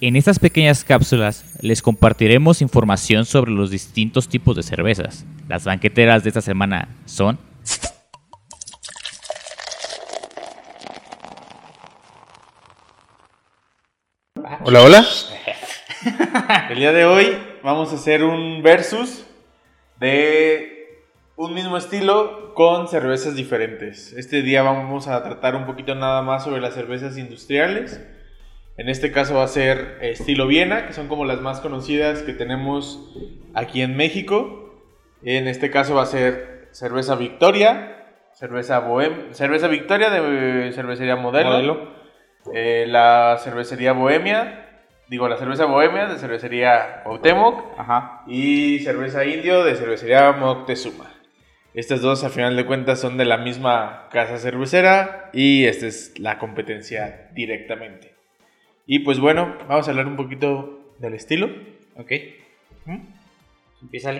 En estas pequeñas cápsulas les compartiremos información sobre los distintos tipos de cervezas. Las banqueteras de esta semana son... Hola, hola. El día de hoy vamos a hacer un versus de un mismo estilo con cervezas diferentes. Este día vamos a tratar un poquito nada más sobre las cervezas industriales. En este caso va a ser estilo Viena, que son como las más conocidas que tenemos aquí en México. En este caso va a ser cerveza Victoria, cerveza Bohem, cerveza Victoria de cervecería Modelo, Modelo. eh, la cervecería Bohemia, digo la cerveza Bohemia de cervecería Cuauhtémoc Ajá. y cerveza Indio de cervecería Moctezuma. Estas dos, a final de cuentas, son de la misma casa cervecera y esta es la competencia directamente. Y pues bueno, vamos a hablar un poquito del estilo. Ok. Empieza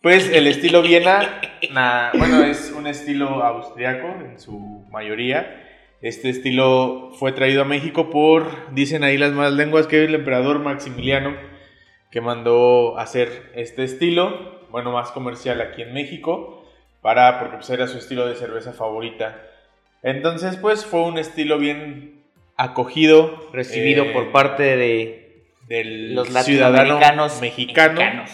Pues el estilo Viena, na- bueno, es un estilo austriaco en su mayoría. Este estilo fue traído a México por, dicen ahí las malas lenguas, que el emperador Maximiliano, que mandó hacer este estilo, bueno, más comercial aquí en México, para, porque pues era su estilo de cerveza favorita. Entonces, pues fue un estilo bien acogido, Recibido eh, por parte de del los latinoamericanos mexicano. mexicanos.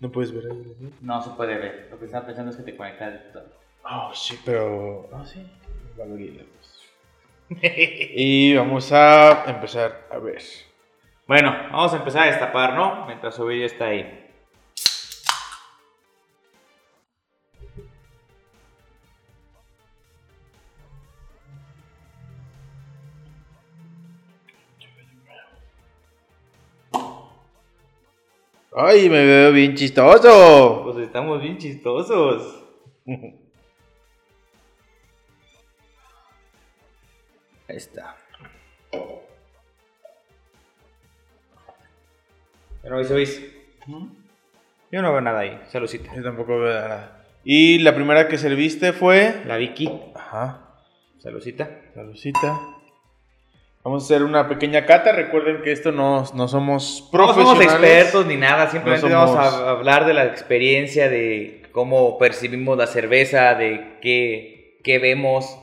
No puedes ver ahí. ¿no? No se puede ver. Lo que estaba pensando es que te conectas. Oh, sí, pero. Ah, sí. Luz. y vamos a empezar a ver. Bueno, vamos a empezar a destapar, ¿no? Mientras su ya está ahí. ¡Ay, me veo bien chistoso! Pues estamos bien chistosos. Ahí está. Pero hoy veis. Yo no veo nada ahí. Saludcita. Yo tampoco veo nada. Y la primera que serviste fue. La Vicky. Ajá. Saludcita. La lucita. Vamos a hacer una pequeña cata. Recuerden que esto no, no somos No profesionales. somos expertos ni nada, simplemente No vamos a hablar de la experiencia, de cómo percibimos la cerveza, de qué, qué vemos,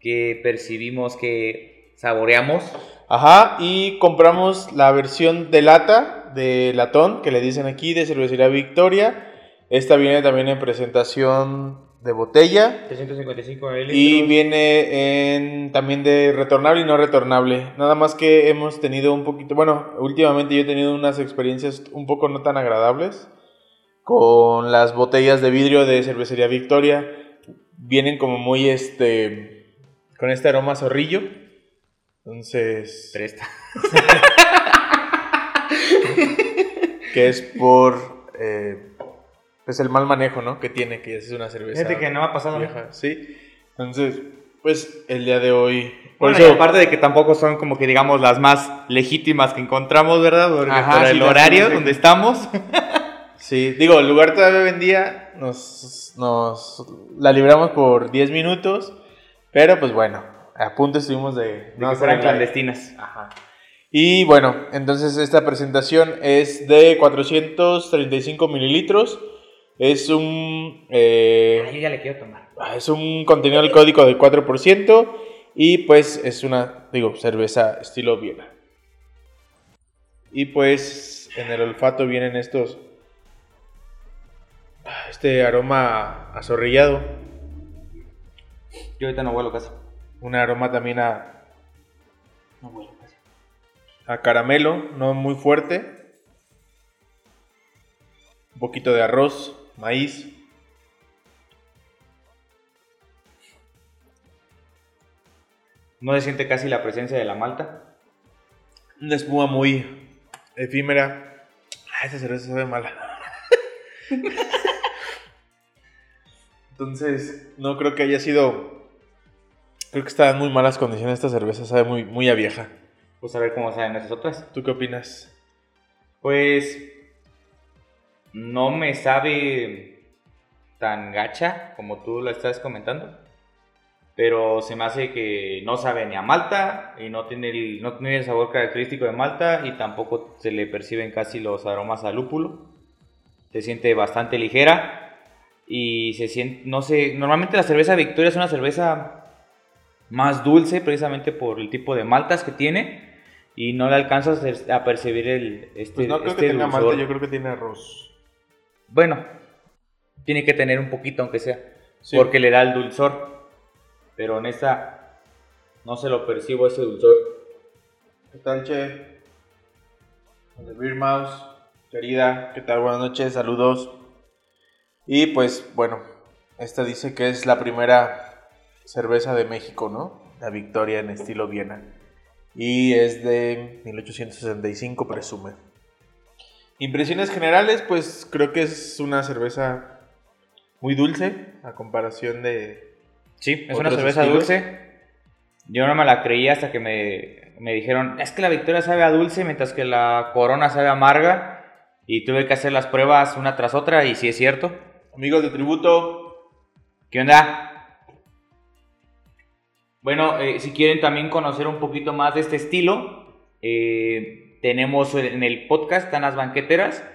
qué percibimos, qué saboreamos. Ajá, y compramos la versión de lata, de latón, que le dicen aquí, de cervecería Victoria. Esta viene también en presentación de botella. 355 mililitros. Y viene en, también de retornable y no retornable. Nada más que hemos tenido un poquito, bueno, últimamente yo he tenido unas experiencias un poco no tan agradables con las botellas de vidrio de cervecería Victoria. Vienen como muy este, con este aroma zorrillo. Entonces, Presta. que es por eh, pues el mal manejo, ¿no? Que tiene, que es una cerveza Fíjate que no ha pasado. vieja, ¿sí? Entonces, pues el día de hoy, por Bueno, eso y aparte de que tampoco son como que digamos las más legítimas que encontramos, ¿verdad? Porque Ajá, por sí, el horario donde estamos. Sí, digo, el lugar todavía vendía, nos, nos la libramos por 10 minutos, pero pues bueno, a punto estuvimos de, De no que fueran clandestinas. Ajá. Y bueno, entonces esta presentación es de 435 mililitros, es un, eh, yo ya le quiero tomar. es un contenido alcohólico de 4% y pues es una, digo, cerveza estilo Viena. Y pues en el olfato vienen estos, este aroma azorrillado, Yo ahorita no vuelo casi. un aroma también a, No vuelo casi. a caramelo, no muy fuerte, un poquito de arroz, maíz. No se siente casi la presencia de la malta. Una espuma muy efímera. Ah, esa cerveza sabe mala. Entonces, no creo que haya sido. Creo que está en muy malas condiciones esta cerveza, sabe muy, muy a vieja. Pues a ver cómo saben esas otras. ¿Tú qué opinas? Pues no me sabe tan gacha como tú la estás comentando. pero se me hace que no sabe ni a malta y no tiene el, no tiene el sabor característico de malta y tampoco se le perciben casi los aromas a lúpulo. Se siente bastante ligera y se siente, no sé, normalmente la cerveza Victoria es una cerveza más dulce precisamente por el tipo de maltas que tiene y no le alcanzas a percibir el este Pues no creo este que tenga malta, yo creo que tiene arroz. Bueno, tiene que tener un poquito aunque sea, Sí. porque le da el dulzor. Pero en esta no se lo percibo ese dulzor. ¿Qué tal, Che? The Beer Mouse, querida, ¿qué tal? Buenas noches, saludos. Y pues, bueno, esta dice que es la primera cerveza de México, ¿no? La Victoria en estilo Viena. Y es de 1865, presume. Impresiones generales, pues creo que es una cerveza muy dulce a comparación de... Sí, es una ¿Otros cerveza estilos? dulce. Yo no me la creía hasta que me, me dijeron, es que la Victoria sabe a dulce mientras que la Corona sabe amarga. Y tuve que hacer las pruebas una tras otra y sí es cierto. Amigos de tributo, ¿Qué onda? Bueno, eh, si quieren también conocer un poquito más de este estilo, eh, tenemos en el podcast están las banqueteras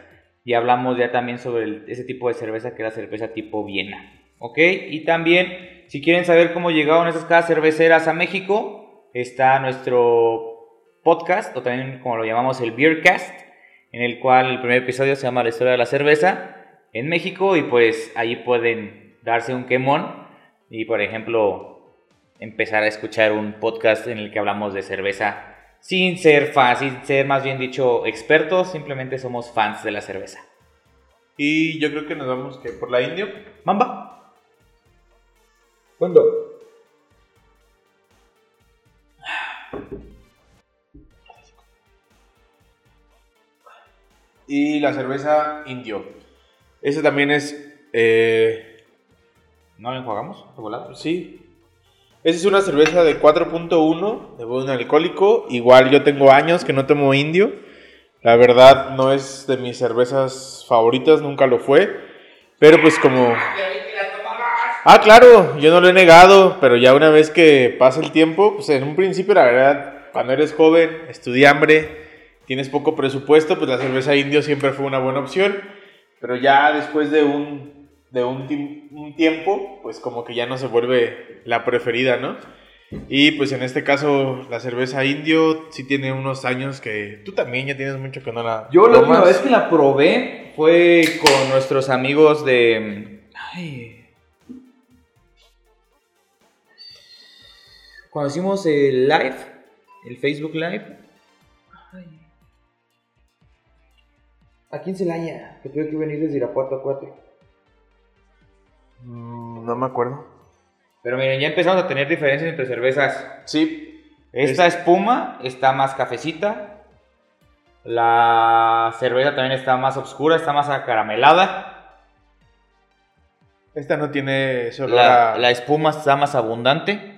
y hablamos ya también sobre el- ese tipo de cerveza que es la cerveza tipo Viena. ¿Ok? Y también, si quieren saber cómo llegaron esas casas cerveceras a México, está nuestro podcast, o también como lo llamamos el Beercast, en el cual el primer episodio se llama La historia de la cerveza en México y pues ahí pueden darse un quemón y por ejemplo empezar a escuchar un podcast en el que hablamos de cerveza sin ser fans, sin ser más bien dicho expertos, simplemente somos fans de la cerveza. y yo creo que nos vamos que por la Indio. Mamba. ¿Cuándo? Y la cerveza Indio. Esa también es. eh, ¿No la enjuagamos? ¿De volada? sí. Esa es una cerveza de 4.1 de buen alcohólico. Igual yo tengo años que no tomo Indio. La verdad no es de mis cervezas favoritas, nunca lo fue. Pero pues como. Ah, claro, yo no lo he negado, pero ya una vez que pasa el tiempo, pues en un principio la verdad, cuando eres joven, estudiambre, tienes poco presupuesto, pues la cerveza indio siempre fue una buena opción, pero ya después de un, de un, un tiempo, pues como que ya no se vuelve la preferida, ¿no? Y pues en este caso la cerveza indio sí tiene unos años que tú también ya tienes mucho que no la Yo la última vez que la probé fue con nuestros amigos de... Ay. Cuando hicimos el live, el Facebook Live. Ay. Aquí en Celaya, que tuve que venir desde Irapuato a 4. Mm, no me acuerdo. Pero miren, ya empezamos a tener diferencias entre cervezas. Sí, Esta espuma está más cafecita. La cerveza también está más oscura, está más acaramelada. esta no tiene ese olor La, a- la espuma está más abundante.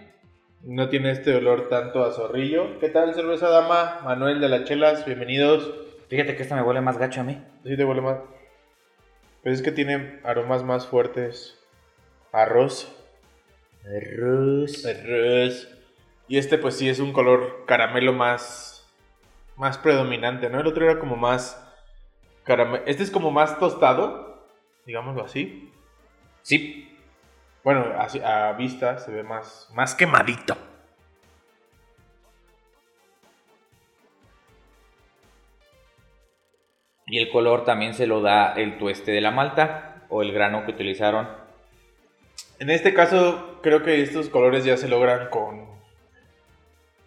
No tiene este olor tanto a zorrillo. ¿Qué tal, cerveza dama? Manuel de las Chelas, bienvenidos. Fíjate que esta me huele más gacho a mí. Sí, te huele más. Pues es que tiene aromas más fuertes. Arroz. Arroz. Y este, pues sí, es un color caramelo más. Más predominante, ¿no? El otro era como más. Caramelo. Este es como más tostado. Digámoslo así. Sí, Bueno, así, a vista se ve más. Más quemadito. y el color también se lo da el tueste de la malta o el grano que utilizaron. En este caso, creo que estos colores ya se logran con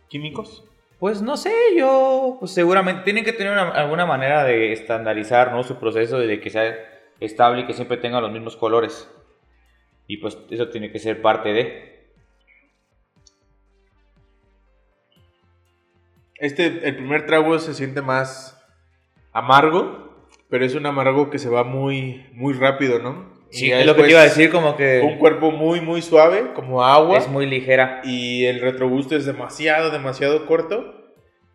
químicos. Pues no sé, yo pues seguramente tienen que tener una- alguna manera de estandarizar ¿no? su proceso de que sea estable y que siempre tenga los mismos colores. Y pues eso tiene que ser parte de... Este, el primer trago se siente más amargo, pero es un amargo que se va muy, muy rápido, ¿no? Sí, es lo que te después iba a decir, como que Un cuerpo muy, muy suave, como agua. es muy ligera. Y el retrogusto es demasiado, demasiado corto.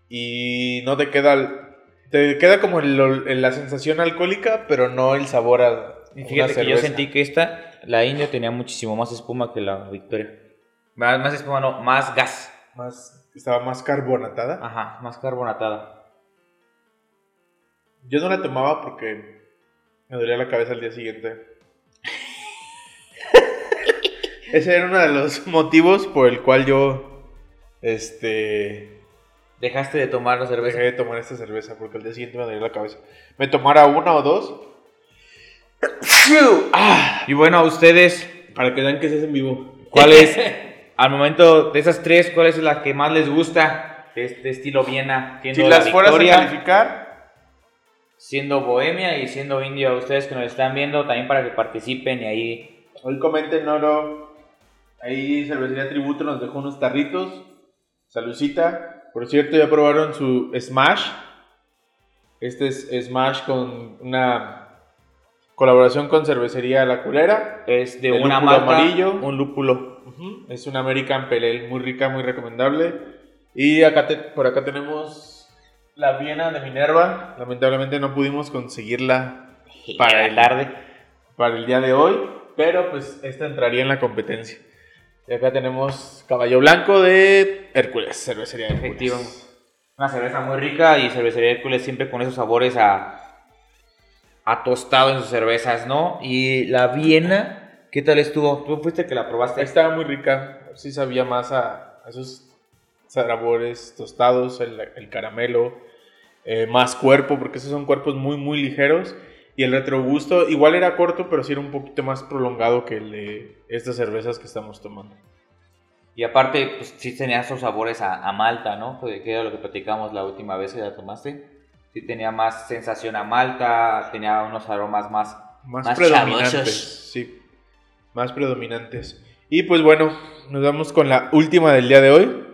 Y no te queda. Te queda como el- la sensación alcohólica, pero no el sabor a. Y fíjate que yo sentí que esta, la India tenía muchísimo más espuma que la Victoria. Más, más espuma, no, más gas. Más, estaba más carbonatada. Ajá, más carbonatada. Yo no la tomaba porque me dolía la cabeza al día siguiente. Ese era uno de los motivos por el cual yo, este, Dejaste de tomar la cerveza. dejé de tomar esta cerveza porque al día siguiente me dolía la cabeza. Me tomara una o dos. Ah, Y bueno, a ustedes, para que vean que se es en vivo. ¿cuál es, al momento de esas tres, cuál es la que más les gusta de este estilo Viena? Siendo Si la las fueras a calificar, siendo Bohemia y siendo Indio, a ustedes que nos están viendo, también para que participen y ahí hoy comenten oro. Ahí Cervecería Tributo nos dejó unos tarritos. Salucita. Por cierto, ya probaron su Smash. Este es Smash con una colaboración con Cervecería La Culera. es de El una marca, amarillo. un lúpulo. Es una American Pale Ale muy rica, muy recomendable. Y acá te- por acá tenemos la Viena de Minerva. Lamentablemente no pudimos conseguirla Para el- tarde. para el día de hoy, pero pues esta entraría en la competencia. Y acá tenemos Caballo Blanco de Hércules, cervecería de Hércules. Una cerveza muy rica y cervecería Hércules siempre con esos sabores a, a tostado en sus cervezas, ¿no? Y la Viena, ¿qué tal estuvo? ¿Tú fuiste el que la probaste? Estaba muy rica, sí sabía más a, a esos sabores tostados, el, el caramelo, eh, más cuerpo, porque esos son cuerpos muy, muy ligeros. Y el retrogusto igual era corto, pero sí era un poquito más prolongado que el de estas cervezas que estamos tomando. Y aparte, pues sí tenía esos sabores a, a malta, ¿no? Que que era lo que platicamos la última vez que la tomaste. Sí tenía más sensación a malta, tenía unos aromas más... Más, Más predominantes. chavosos. Sí, más predominantes. Y pues bueno, nos vamos con la última del día de hoy.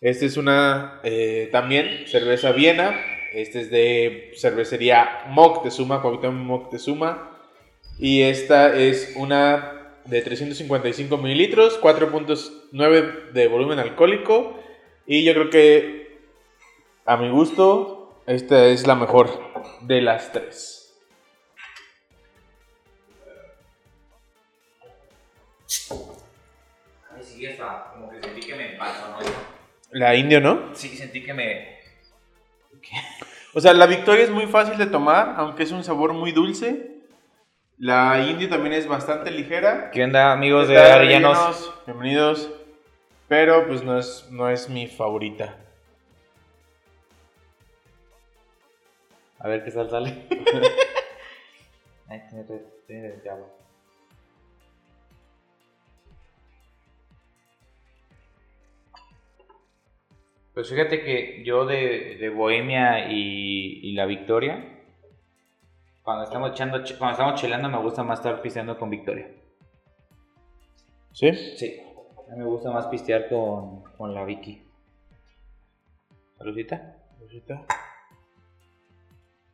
Esta es una eh, también cerveza Viena. Este es de cervecería Moctezuma, Cuauhtémoc Moctezuma. Y esta es una de 355 mililitros, 4.9 de volumen alcohólico. Y yo creo que a mi gusto, esta es la mejor de las tres. Ay, sí, hasta como que sentí que me pasó, ¿no? La indio, ¿no? Sí, sentí que me... O sea, la Victoria es muy fácil de tomar, aunque es un sabor muy dulce. La indio también es bastante ligera. ¿Qué onda, amigos de. Arellanos? Bienvenidos. Pero pues no es, no es mi favorita. A ver qué sal sale. Ay, tiene, tiene, de Pues fíjate que yo de, de Bohemia y, y la Victoria, cuando estamos echando, ch- cuando estamos chelando me gusta más estar pisteando con Victoria. ¿Sí? Sí. A mí me gusta más pistear con, con la Vicky. Saludita. Rosita.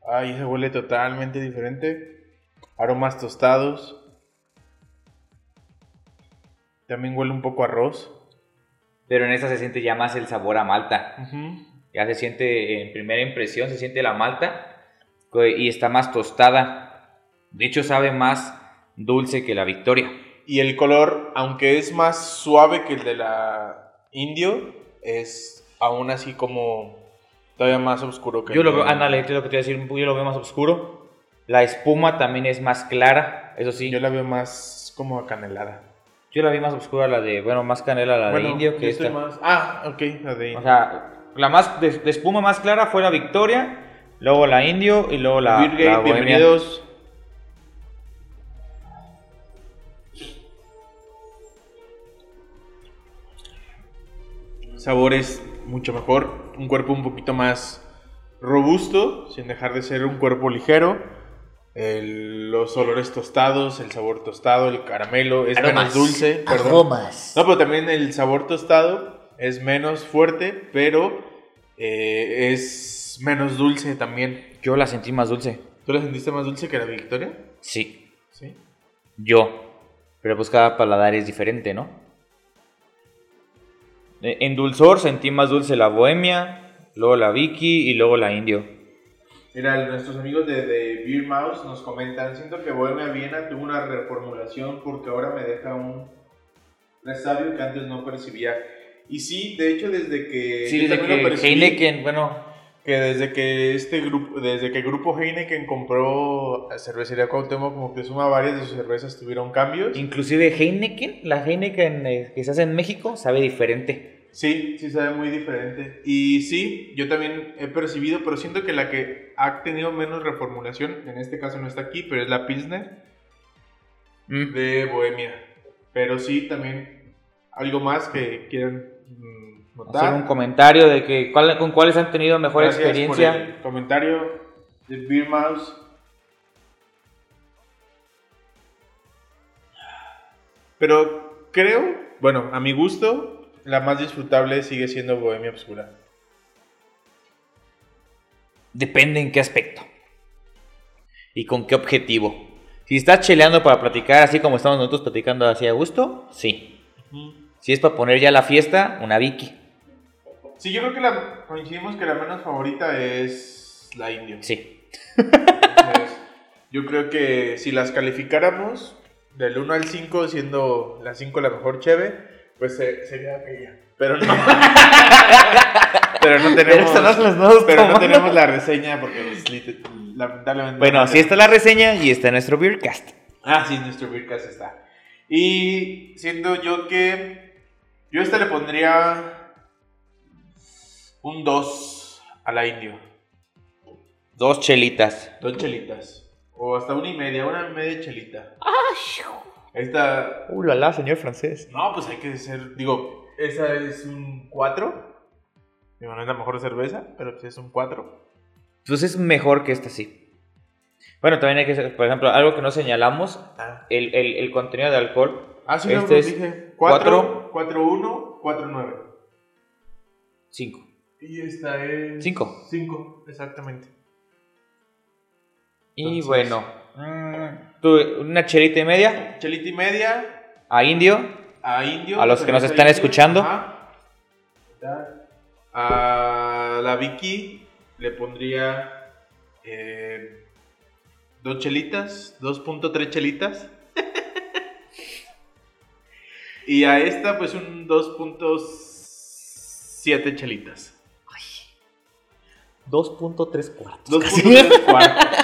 Ay, se huele totalmente diferente. Aromas tostados. También huele un poco a arroz. Pero en esta se siente ya más el sabor a malta. Ya se siente, en primera impresión, se siente la malta y está más tostada. De hecho, sabe más dulce que la Victoria. Y el color, aunque es más suave que el de la indio, es aún así como todavía más oscuro que Yo el lo de- veo, ándale, lo que te iba a decir, yo lo veo más oscuro. La espuma también es más clara, eso sí. Yo Yo la veo más como acanelada. La, vi más oscura, la de, bueno, más canela la Bueno, de indio yo que esta. más- Ah, ok, la de O sea, la más de, de espuma más clara fue la Victoria, luego la indio y luego la, la bienvenidos. Sabores mucho mejor, un cuerpo un poquito más robusto, sin dejar de ser un cuerpo ligero. El- los olores tostados, el sabor tostado, el caramelo es menos dulce. perdón. No, pero también el sabor tostado es menos fuerte, pero eh, es menos dulce también. Yo la sentí más dulce. ¿Tú la sentiste más dulce que la Victoria? Sí, Sí. yo. Pero pues cada paladar es diferente, ¿no? Eh, En dulzor sentí más dulce la bohemia, luego la Vicky y luego la indio. Mira, nuestros amigos de, de Beer Mouse nos comentan, siento que Bohemia Viena tuvo una reformulación porque ahora me deja un resabio que antes no percibía. Y sí, de hecho, desde que. Sí, desde que percibí, Heineken, bueno, Que desde que este grupo, desde que el grupo Heineken compró a Cervecería Cuauhtémoc, como que suma varias de sus cervezas tuvieron cambios. inclusive Heineken, la Heineken eh, que se hace en México, sabe diferente. Sí, sí sabe muy diferente. Y sí, yo también he percibido, pero siento que la que ha tenido menos reformulación, en este caso no está aquí, pero es la Pilsner Mm. de Bohemia. Pero sí, también algo más que quieran mm, notar. Hacer un comentario de que cuál- con cuáles han tenido mejor Gracias experiencia. por el comentario de Beer Mouse. Pero creo, bueno, a mi gusto, la más disfrutable sigue siendo Bohemia Obscura. Depende en qué aspecto. Y con qué objetivo. Si estás cheleando para platicar así como estamos nosotros platicando así a gusto, sí. Si es para poner ya la fiesta, una Vicky. Sí, yo creo que la, coincidimos que la menos favorita es la Indio. Sí. Entonces, yo creo que si las calificáramos del 1 al 5, siendo la 5 la mejor cheve, pues eh, sería aquella. Pero no. pero no tenemos. pero no tenemos la reseña porque pues, lamentablemente. Bueno, no si esta es la reseña y está nuestro Beercast. Ah, sí, nuestro Beercast está. Y siendo yo que. Yo a esta le pondría. Un 2 a la indio. Dos chelitas. Dos chelitas. O hasta una y media, una y media chelita. Esta. Uh, la la, señor francés. No, pues hay que ser. Digo, esa es un 4. Digo, no es la mejor cerveza, pero pues es un 4. Pues es mejor que esta, sí. Bueno, también hay que, ser- por ejemplo, algo que no señalamos, Ah, el, el- el contenido de alcohol, ah sí, Este no, es dije. cuatro. 4, 4, 1, 4, 9. 5. Y esta es. Cinco. 5, exactamente. Y Entonces- bueno, mm, tú, una chelita y media Chelita y media a indio. a indio. A los que nos están indio, escuchando. ajá. A la Vicky le pondría eh, dos chelitas, 2.3 chelitas. y a esta pues un 2.7 chelitas. 2.3 cuartos. 2.3 cuartos.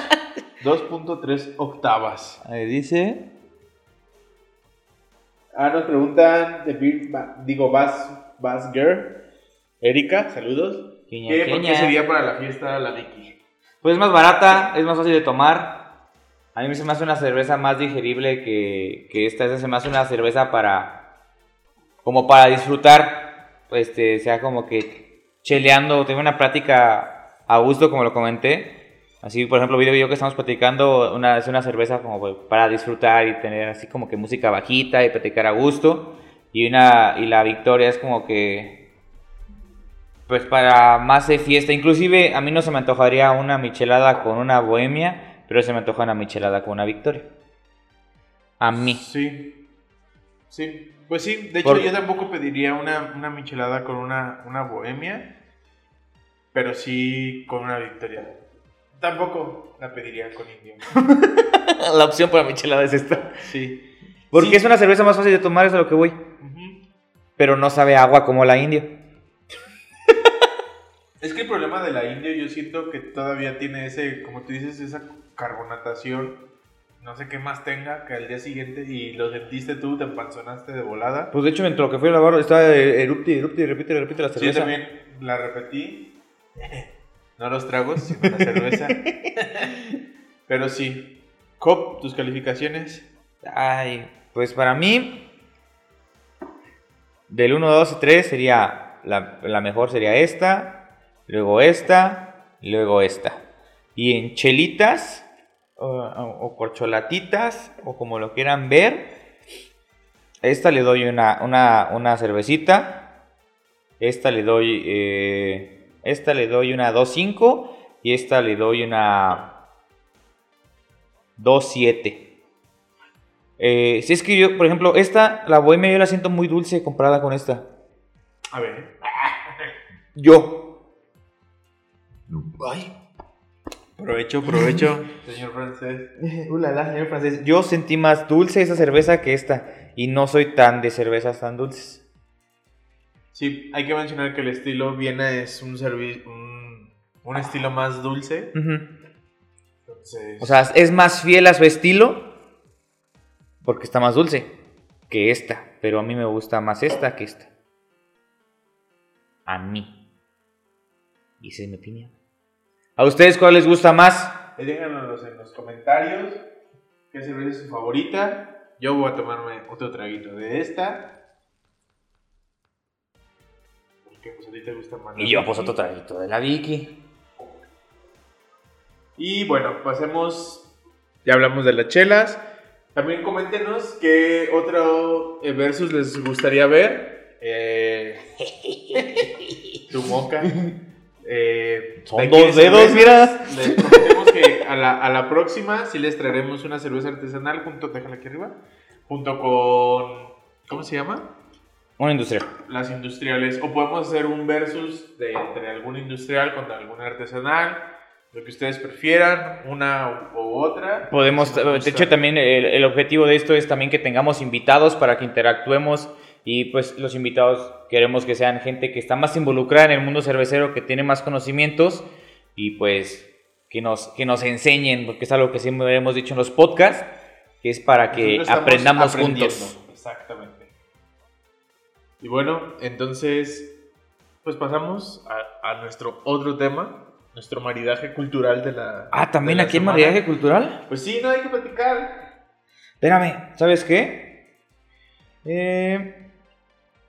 2.3 octavas. Ahí dice. Ah, nos preguntan de Beer, digo, Bass, Bass Girl. Erika, saludos. Queña, ¿Qué, ¿Por qué sería para la fiesta la Vicky? Pues es más barata, es más fácil de tomar. A mí se me hace una cerveza más digerible que, que esta. Esta se me hace una cerveza para. Como para disfrutar. Este, sea como que cheleando, tener una práctica a gusto, como lo comenté. Así, por ejemplo, video y yo que estamos platicando, una, es una cerveza como pues, para disfrutar y tener así como que música bajita y platicar a gusto. Y, una, y la victoria es como que pues para más de fiesta. Inclusive a mí no se me antojaría una michelada con una bohemia, pero se me antoja una michelada con una victoria. A mí. Sí. Sí. Pues sí, de hecho yo tampoco pediría una, una michelada con una, una bohemia, pero sí con una victoria. Tampoco la pediría con indio. La opción para michelada es esta. Sí. Porque Sí. es una cerveza más fácil de tomar, es a lo que voy. Ujú. Pero no sabe a agua como la indio. Es que el problema de la indio yo siento que todavía tiene ese, como tú dices, esa carbonatación. No sé qué más tenga que al día siguiente y lo sentiste tú, te empanzonaste de volada. Pues de hecho, mientras que fui a lavar, estaba erupti, erupti, repite, repite la Sí, yo cerveza. también la repetí. No los tragos, sino la cerveza. Pero sí. Cop, tus calificaciones. Ay, pues para mí, del 1, 2 y 3 sería, la, la mejor sería esta, luego esta, luego esta. Y en chelitas, o, corcholatitas, o como lo quieran ver, esta le doy una, una, una cervecita, esta le doy, eh, esta le doy una 2.5 y esta le doy una 2.7. Eh, si es que yo, por ejemplo, esta, la bohemia, yo la siento muy dulce comparada con esta. A ver. Yo. Ay. Provecho, provecho, señor francés. Ulala, señor francés. Yo sentí más dulce esa cerveza que esta. Y no soy tan de cervezas tan dulces. Sí, hay que mencionar que el estilo Viena es un, un, un estilo más dulce. Entonces... O sea, es más fiel a su estilo porque está más dulce que esta. Pero a mí me gusta más esta que esta. A mí. Y esa es mi opinión. ¿A ustedes cuál les gusta más? Déjanos en los comentarios qué cerveza es su favorita. Yo voy a tomarme otro traguito de esta. Porque pues a ti te gusta más. Y yo pues otro traguito de la Vicky. Y bueno, pasemos. Ya hablamos de las chelas. También coméntenos qué otro versus les gustaría ver. Eh, tu moca. Eh, Son dos dedos, mira. Les prometemos que a la, a la, próxima sí les traeremos una cerveza artesanal junto, déjala aquí arriba, junto con, ¿cómo se llama? Una industrial. Las industriales. O podemos hacer un versus de entre algún industrial contra algún artesanal. Lo que ustedes prefieran, una u otra. Podemos, de hecho también el, el objetivo de esto es también que tengamos invitados para que interactuemos y pues los invitados queremos que sean gente que está más involucrada en el mundo cervecero, que tiene más conocimientos y pues que nos, que nos enseñen, porque es algo que siempre hemos dicho en los podcasts, que es para que aprendamos juntos. Exactamente. Y bueno, entonces, pues pasamos a, a, nuestro otro tema, nuestro maridaje cultural de la... Ah, también aquí en maridaje cultural. Pues sí, no hay que platicar. Espérame, ¿sabes qué? Eh,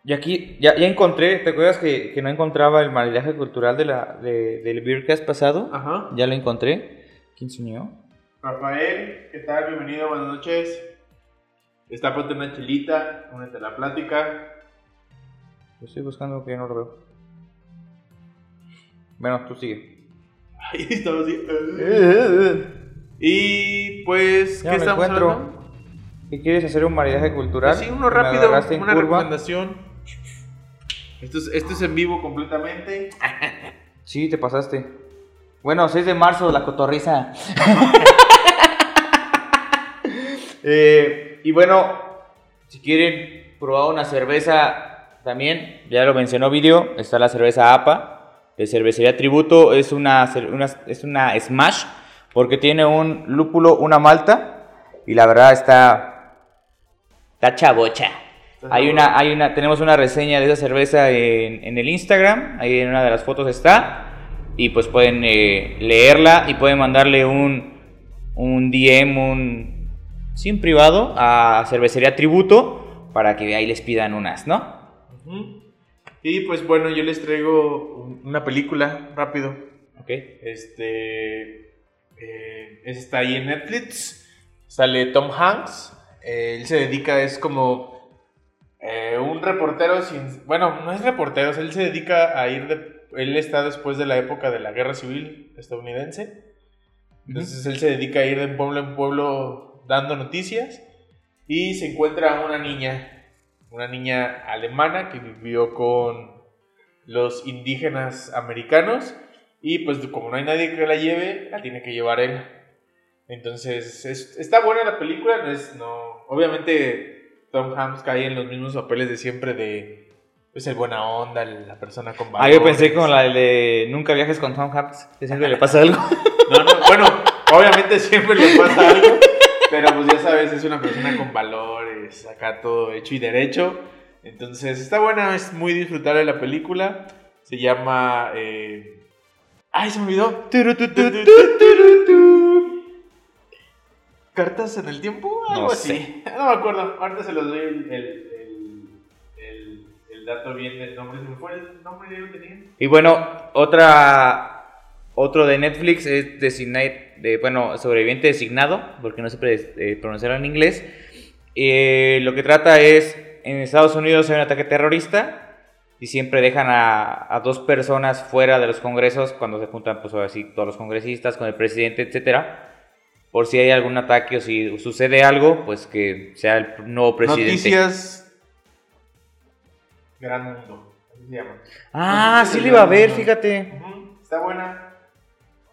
y aquí ya, ya encontré, ¿te acuerdas que, que, no encontraba el maridaje cultural de la, de, del Beercast pasado? Ajá. Ya lo encontré. ¿Quién se unió? Rafael, ¿qué tal? Bienvenido, buenas noches. Está ponte una chelita, únete a la plática. Estoy buscando que no lo veo. Bueno, tú sigue. Ahí estamos. y pues, ya ¿qué estamos encuentro. hablando? ¿Qué quieres hacer un maridaje cultural? Pues sí, uno rápido, una recomendación. Esto es, esto es en vivo completamente. Sí, te pasaste. Bueno, 6 de marzo, la cotorriza. eh, y bueno, si quieren probar una cerveza también, ya lo mencionó vídeo, está la cerveza APA de cervecería Tributo. Es una, una, es una Smash porque tiene un lúpulo, una malta y la verdad está, está chabocha. Hay una, hay una, tenemos una reseña de esa cerveza en, en, el Instagram, ahí en una de las fotos está, y pues pueden eh, leerla y pueden mandarle un, un DM, un, sin privado a Cervecería Tributo para que ahí les pidan unas, ¿no? Y pues bueno, yo les traigo una película rápido. Ok. Este, eh, está ahí en Netflix, sale Tom Hanks, él se dedica, es como eh, un reportero sin... Bueno, no es reportero, él se dedica a ir de... Él está después de la época de la guerra civil estadounidense. Entonces él se dedica a ir de pueblo en pueblo dando noticias. Y se encuentra una niña, una niña alemana que vivió con los indígenas americanos. Y pues como no hay nadie que la lleve, la tiene que llevar él. Entonces está buena la película, no es, no, obviamente Tom Hanks cae en los mismos papeles de siempre de pues el buena onda, la persona con valores. Ah, yo pensé como la de nunca viajes con Tom Hanks, que siempre le pasa algo. No, no, bueno, obviamente siempre le pasa algo, pero pues ya sabes, es una persona con valores, acá todo hecho y derecho. Entonces está buena, es muy disfrutable la película. Se llama... Eh... ¡Ay, se me olvidó! ¿Cartas en el tiempo? Algo no así. Sé. No me acuerdo. Ahorita se los doy el, el, el, el, dato bien del nombre. ¿Se me fue el nombre de tenía? Y bueno, otra. Otro de Netflix es Designate, de, bueno, sobreviviente designado, porque no se puede eh, pronunciar en inglés. Eh, lo que trata es, en Estados Unidos hay un ataque terrorista y siempre dejan a, a, dos personas fuera de los congresos cuando se juntan, pues así, todos los congresistas con el presidente, etcétera por si hay algún ataque o si sucede algo, pues que sea el nuevo presidente. Noticias Gran Mundo. Ah, sí le iba a ver, fíjate. Está buena.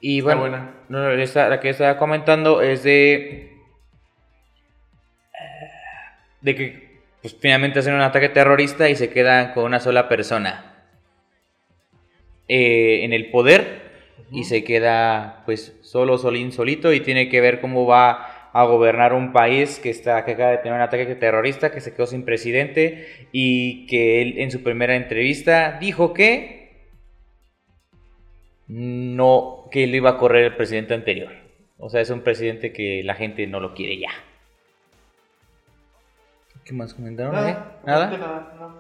Y bueno, la que estaba comentando es de. de que pues, finalmente hacen un ataque terrorista y se quedan con una sola persona eh, en el poder y se queda pues solo, solín, solito y tiene que ver cómo va a gobernar un país que está que acaba de tener un ataque terrorista, que se quedó sin presidente y que él en su primera entrevista dijo que no que él iba a correr el presidente anterior. O sea, es un presidente que la gente no lo quiere ya. ¿Qué más comentaron? Nada, ¿Nada?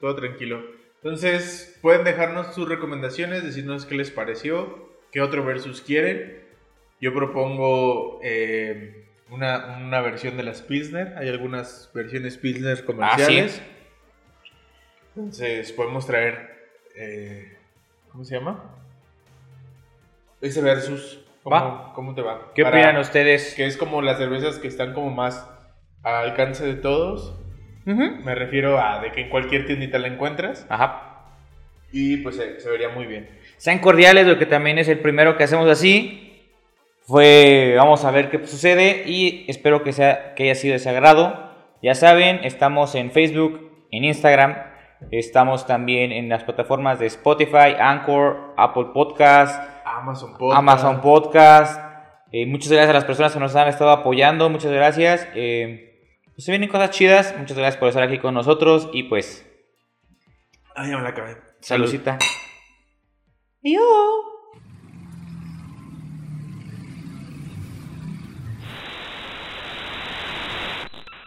Todo tranquilo. Entonces, pueden dejarnos sus recomendaciones, decirnos qué les pareció, qué otro versus quieren. Yo propongo eh, una, versión de las Pilsner. Hay algunas versiones Pilsner comerciales. ¿Ah, Entonces, podemos traer. Eh, ¿Cómo se llama? Ese versus, ¿cómo, te va? ¿Qué opinan ustedes? Que es como las cervezas que están como más al alcance de todos. Me refiero a de que en cualquier tiendita la encuentras. Ajá. Y pues se, vería muy bien. Sean cordiales, lo que también es el primero que hacemos así. Fue, vamos a ver qué sucede y espero que, sea, que haya sido de sagrado. Ya saben, estamos en Facebook, en Instagram, estamos también en las plataformas de Spotify, Anchor, Apple Podcast Amazon Podcast. Amazon Podcast. Eh, muchas gracias a las personas que nos han estado apoyando. Muchas gracias. Eh, pues se vienen cosas chidas. Muchas gracias por estar aquí con nosotros. Y pues. Ay, ya me la acabé. Saludcita. Yo.